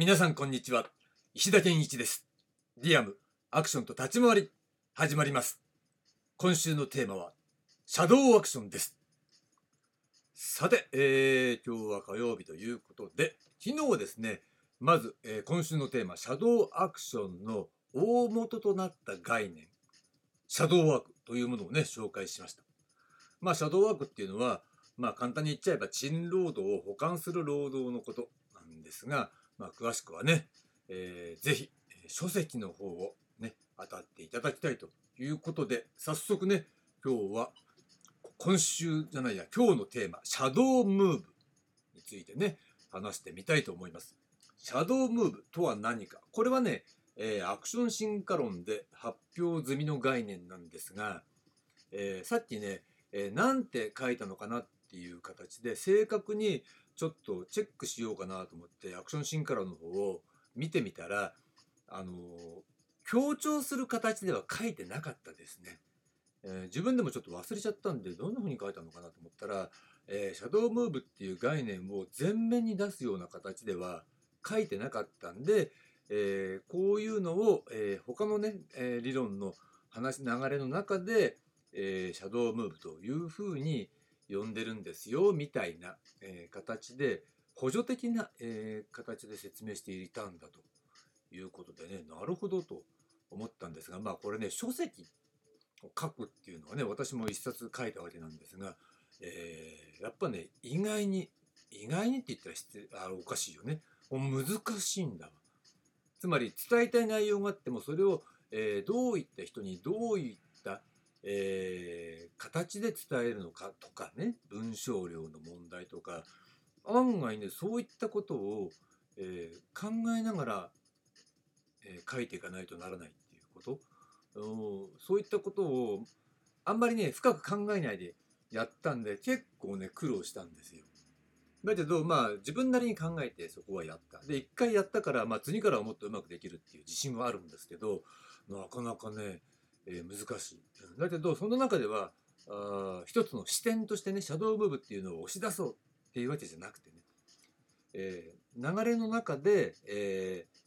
皆さんこんにちは。石田健一です。ディアムアクションと立ち回り始まります。今週のテーマはシャドウアクションです。さて、えー、今日は火曜日ということで昨日ですねまず、えー、今週のテーマシャドウアクションの大元となった概念シャドウワークというものをね紹介しました。まあシャドウワークっていうのはまあ簡単に言っちゃえば賃労働を補完する労働のことなんですがまあ、詳しくはね、えー、ぜひ書籍の方をね、当たっていただきたいということで、早速ね、今日は今週じゃないや、今日のテーマ、シャドウムーブについてね、話してみたいと思います。シャドウムーブとは何か。これはね、えー、アクション進化論で発表済みの概念なんですが、えー、さっきね、えー、なんて書いたのかなっていう形で正確にちょっとチェックしようかなと思ってアクションシンカラーの方を見てみたらあの強調する形では書いてなかったですね、えー、自分でもちょっと忘れちゃったんでどんな風に書いたのかなと思ったら、えー、シャドウムーブっていう概念を前面に出すような形では書いてなかったんで、えー、こういうのを、えー、他のね、え、理論の話流れの中で、え、シャドウムーブというふうに呼んでるんですよみたいな、えー、形で補助的な、えー、形で説明していたんだということでねなるほどと思ったんですがまあこれね書籍を書くっていうのはね私も一冊書いたわけなんですが、えー、やっぱね意外に意外にって言ったら失あおかしいよね。難しいんだわ。つまり伝えたい内容があってもそれを、えー、どういった人にどういったえー、形で伝えるのかとかね文章量の問題とか案外ねそういったことを、えー、考えながら、えー、書いていかないとならないっていうことそういったことをあんまりね深く考えないでやったんで結構ね苦労したんですよ。だけどまあ自分なりに考えてそこはやった。で一回やったから、まあ、次からはもっとうまくできるっていう自信はあるんですけどなかなかねえー、難しい。だけど、その中では、あ一つの視点としてね、シャドウムーブっていうのを押し出そうっていうわけじゃなくてね、えー、流れの中で、えー、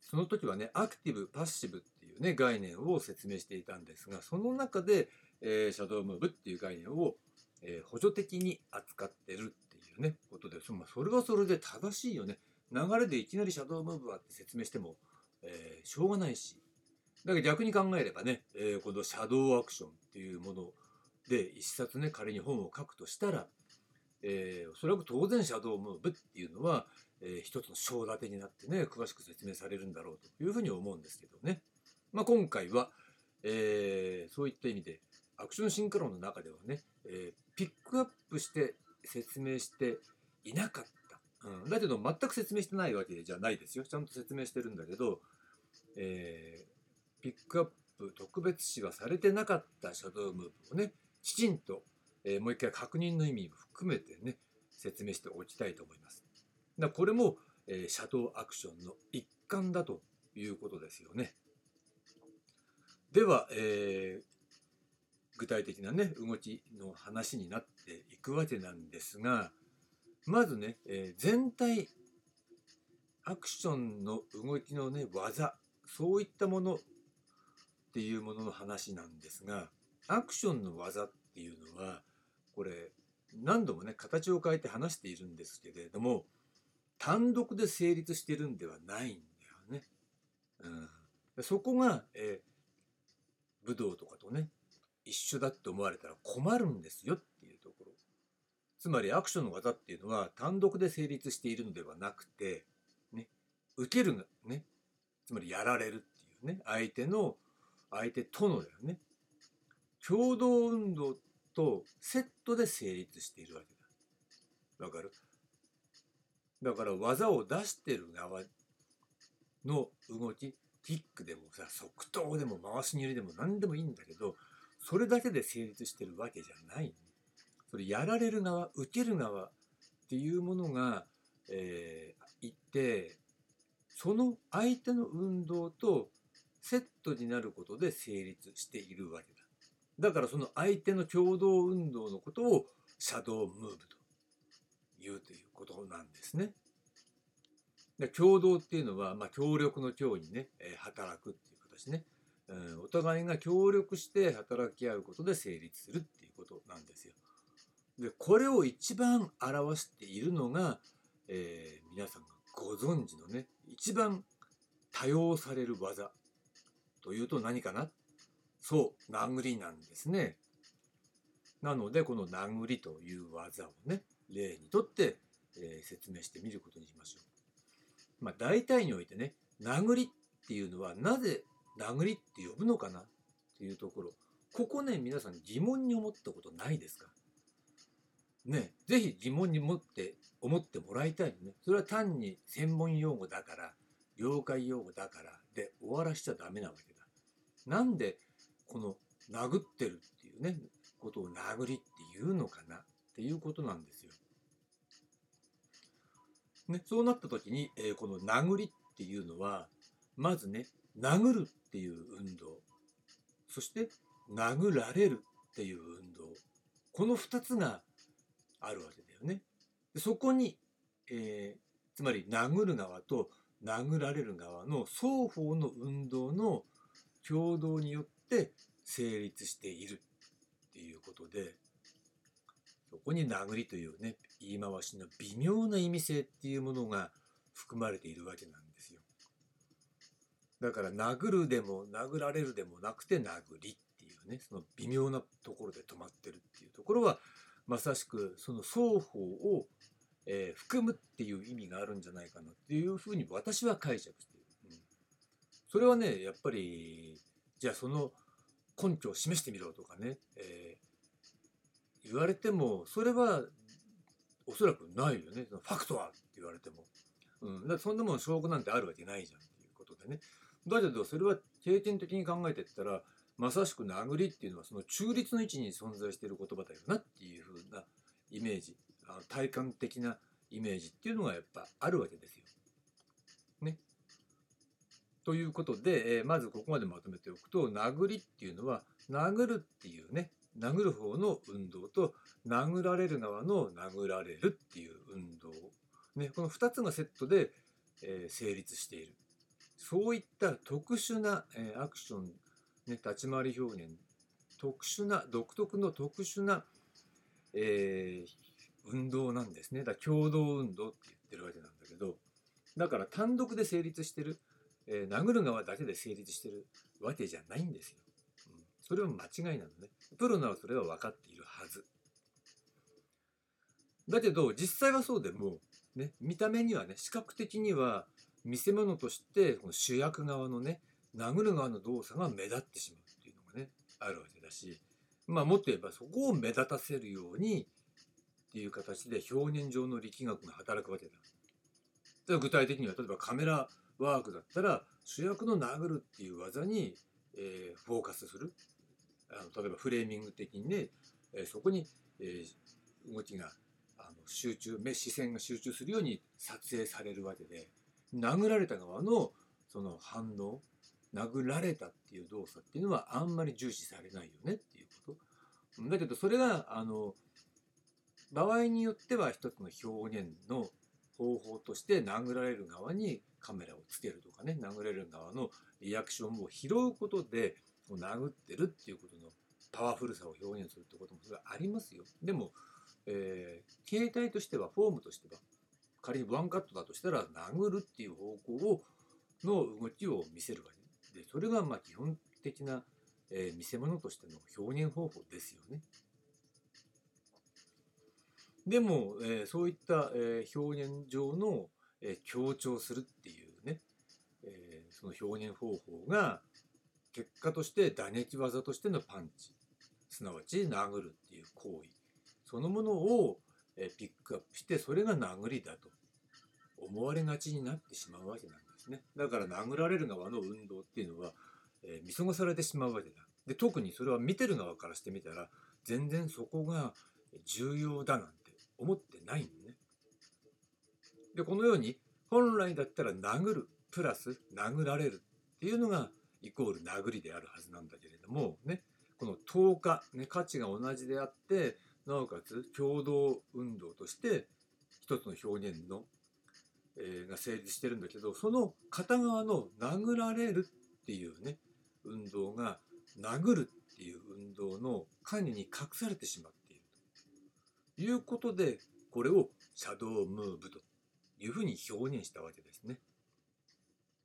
その時はね、アクティブ、パッシブっていうね、概念を説明していたんですが、その中で、えー、シャドウムーブっていう概念を、え、補助的に扱ってるっていうね、ことで、そまあ、それはそれで正しいよね。流れでいきなりシャドウムーブはって説明しても、え、しょうがないし、だけど逆に考えればね、えー、このシャドウアクションっていうもので一冊ね仮に本を書くとしたら、えー、おそらく当然シャドウムーブっていうのは、えー、一つの章立てになってね詳しく説明されるんだろうというふうに思うんですけどね、まあ、今回は、えー、そういった意味でアクションシンクロンの中ではね、えー、ピックアップして説明していなかった、うん、だけど全く説明してないわけじゃないですよ。ちゃんと説明してるんだけど、えー、ピックアップ特別視はされてなかったシャドウムーブをねきちんと、えー、もう一回確認の意味も含めてね説明しておきたいと思います。だこれも、えー、シャドウアクションの一環だということですよね。では、えー、具体的なね動きの話になっていくわけなんですがまずね、えー、全体アクションの動きのね技そういったものっていうものの話なんですがアクションの技っていうのはこれ何度もね形を変えて話しているんですけれども単独で成立してるんではないんだよね。うん、そこが、え、武道とかとね一緒だって思われたら困るんですよっていうところ。つまりアクションの技っていうのは単独で成立しているのではなくて、ね、受けるねつまりやられるっていうね相手の相手とのだよね。共同運動とセットで成立しているわけだ。わかる？だから技を出してる側の動きキックでもさ即答でも回し蹴りでも何でもいいんだけどそれだけで成立してるわけじゃない、それやられる側受ける側っていうものが、えー、いてその相手の運動とセットになることで成立しているわけだ。だからその相手の共同運動のことをシャドウムーブというということなんですね。で共同っていうのは、まあ、協力の協にね、え働くっていう形ね、うん、お互いが協力して働き合うことで成立するっていうことなんですよ。でこれを一番表しているのが、えー皆さんがご存知のね一番多用される技というと何かな？そう殴りなんですね。なのでこの殴りという技をね例にとって、え説明してみることにしましょう。まあ大体においてね殴りっていうのはなぜ殴りって呼ぶのかな？っていうところ。ここね皆さん疑問に思ったことないですか？ねぜひ疑問に持って思ってもらいたいね。それは単に専門用語だから業界用語だからで終わらしちゃダメなわけなんでこの殴ってるっていうねことを殴りっていうのかなっていうことなんですよ。ね、そうなった時に、えーこの殴りっていうのはまずね殴るっていう運動そして殴られるっていう運動この2つがあるわけだよね。でそこに、えーつまり殴る側と殴られる側の双方の運動の共同によって成立しているっていうことでそこに殴りというね言い回しの微妙な意味性っていうものが含まれているわけなんですよ。だから殴るでも殴られるでもなくて殴りっていうねその微妙なところで止まってるっていうところはまさしくその双方を、えー含むっていう意味があるんじゃないかなっていうふうに私は解釈して。それはねやっぱりじゃあその根拠を示してみろとかね、えー言われてもそれはおそらくないよね。そのファクトはって言われても、うん、だそんなもん証拠なんてあるわけないじゃんっていうことでね。だけどそれは経験的に考えてったらまさしく殴りっていうのはその中立の位置に存在している言葉だよなっていうふうなイメージ。あの体感的なイメージっていうのがやっぱあるわけですよ。ということで、えーまずここまでまとめておくと殴りっていうのは殴るっていうね殴る方の運動と殴られる側の殴られるっていう運動、ね、この2つがセットで、えー成立している。そういった特殊な、えーアクション、ね、立ち回り表現特殊な独特の特殊な、えー運動なんですね。だから共同運動って言ってるわけなんだけどだから単独で成立してる、えー殴る側だけで成立してるわけじゃないんですよ。うん、それは間違いなのね。プロならそれは分かっているはず。だけど実際はそうでも、ね、見た目にはね視覚的には見せ物としてこの主役側のね殴る側の動作が目立ってしまうっていうのがねあるわけだしまあもっと言えばそこを目立たせるようにっていう形で表現上の力学が働くわけだ。で具体的には例えばカメラワークだったら主役の殴るっていう技に、えーフォーカスするあの例えばフレーミング的にね、えーそこに、えー動きがあの集中目視線が集中するように撮影されるわけで殴られた側のその反応殴られたっていう動作っていうのはあんまり重視されないよねっていうこと。だけどそれがあの場合によっては一つの表現の方法として殴られる側にカメラをつけるとかね殴られる側のリアクションを拾うことで殴ってるっていうことのパワフルさを表現するってこともそれはありますよでも、えー形態としてはフォームとしては仮にワンカットだとしたら殴るっていう方向をの動きを見せるわけでそれがまあ基本的な、えー見せ物としての表現方法ですよね。でも、えーそういった、えー表現上の、えー強調するっていうね、えーその表現方法が結果として打撃技としてのパンチすなわち殴るっていう行為そのものを、えーピックアップしてそれが殴りだと思われがちになってしまうわけなんですね。だから殴られる側の運動っていうのは、えー見過ごされてしまうわけだ。で特にそれは見てる側からしてみたら全然そこが重要だなんて思ってないのね。でこのように本来だったら殴るプラス殴られるっていうのがイコール殴りであるはずなんだけれどもねこの等価、ね、価値が同じであってなおかつ共同運動として一つの表現の、えーが成立してるんだけどその片側の殴られるっていうね運動が殴るっていう運動の管理に隠されてしまっていうことでこれをシャドームーブというふうに表現したわけですね。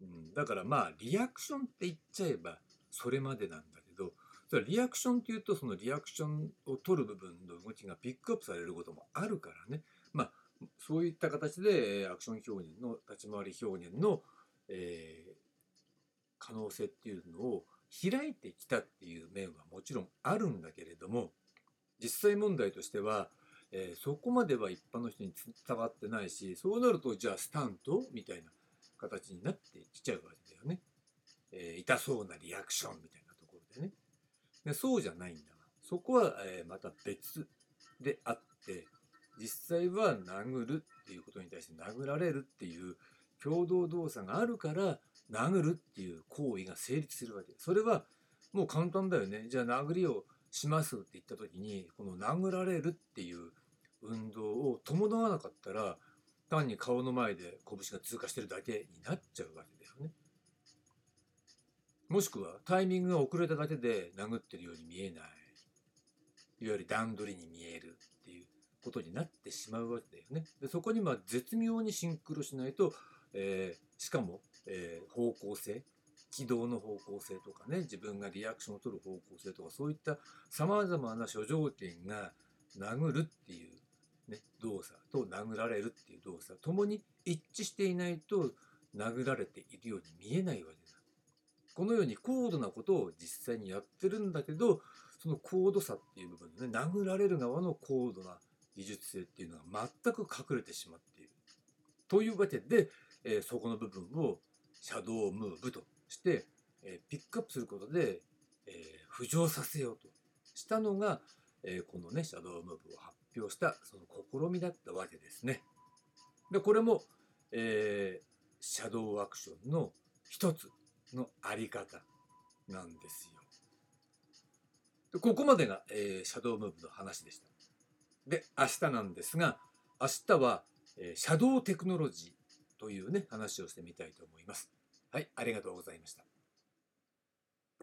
うん、だからまあリアクションって言っちゃえばそれまでなんだけどそれリアクションっていうとそのリアクションを取る部分の動きがピックアップされることもあるからねまあそういった形でアクション表現の立ち回り表現の、えー可能性っていうのを開いてきたっていう面はもちろんあるんだけれども実際問題としては、えーそこまでは一般の人に伝わってないしそうなるとじゃあスタントみたいな形になってきちゃうわけだよね。えー痛そうなリアクションみたいなところでね。でそうじゃないんだわ。そこは、えーまた別であって実際は殴るっていうことに対して殴られるっていう共同動作があるから殴るっていう行為が成立するわけそれはもう簡単だよねじゃあ殴りをしますって言った時にこの殴られるっていう運動を伴わなかったら単に顔の前で拳が通過してるだけになっちゃうわけだよね。もしくはタイミングが遅れただけで殴ってるように見えないいわゆる段取りに見えるっていうことになってしまうわけだよね。でそこにまあ絶妙にシンクロしないと、えーしかも、えー方向性軌道の方向性とかね自分がリアクションを取る方向性とかそういったさまざまな諸条件が殴るっていう、ね、動作と殴られるっていう動作ともに一致していないと殴られているように見えないわけだ。このように高度なことを実際にやってるんだけどその高度差っていう部分ね殴られる側の高度な技術性っていうのが全く隠れてしまっている。というわけで、えーそこの部分をシャドームーブとして、えーピックアップすることで、えー浮上させようとしたのが、えこのねシャドームーブを発表したその試みだったわけですね。でこれも、えーシャドーアクションの一つのあり方なんですよ。でここまでが、えーシャドームーブの話でした。で明日なんですが明日は、えーシャドーテクノロジーというね話をしてみたいと思います。はい、ありがとうございました。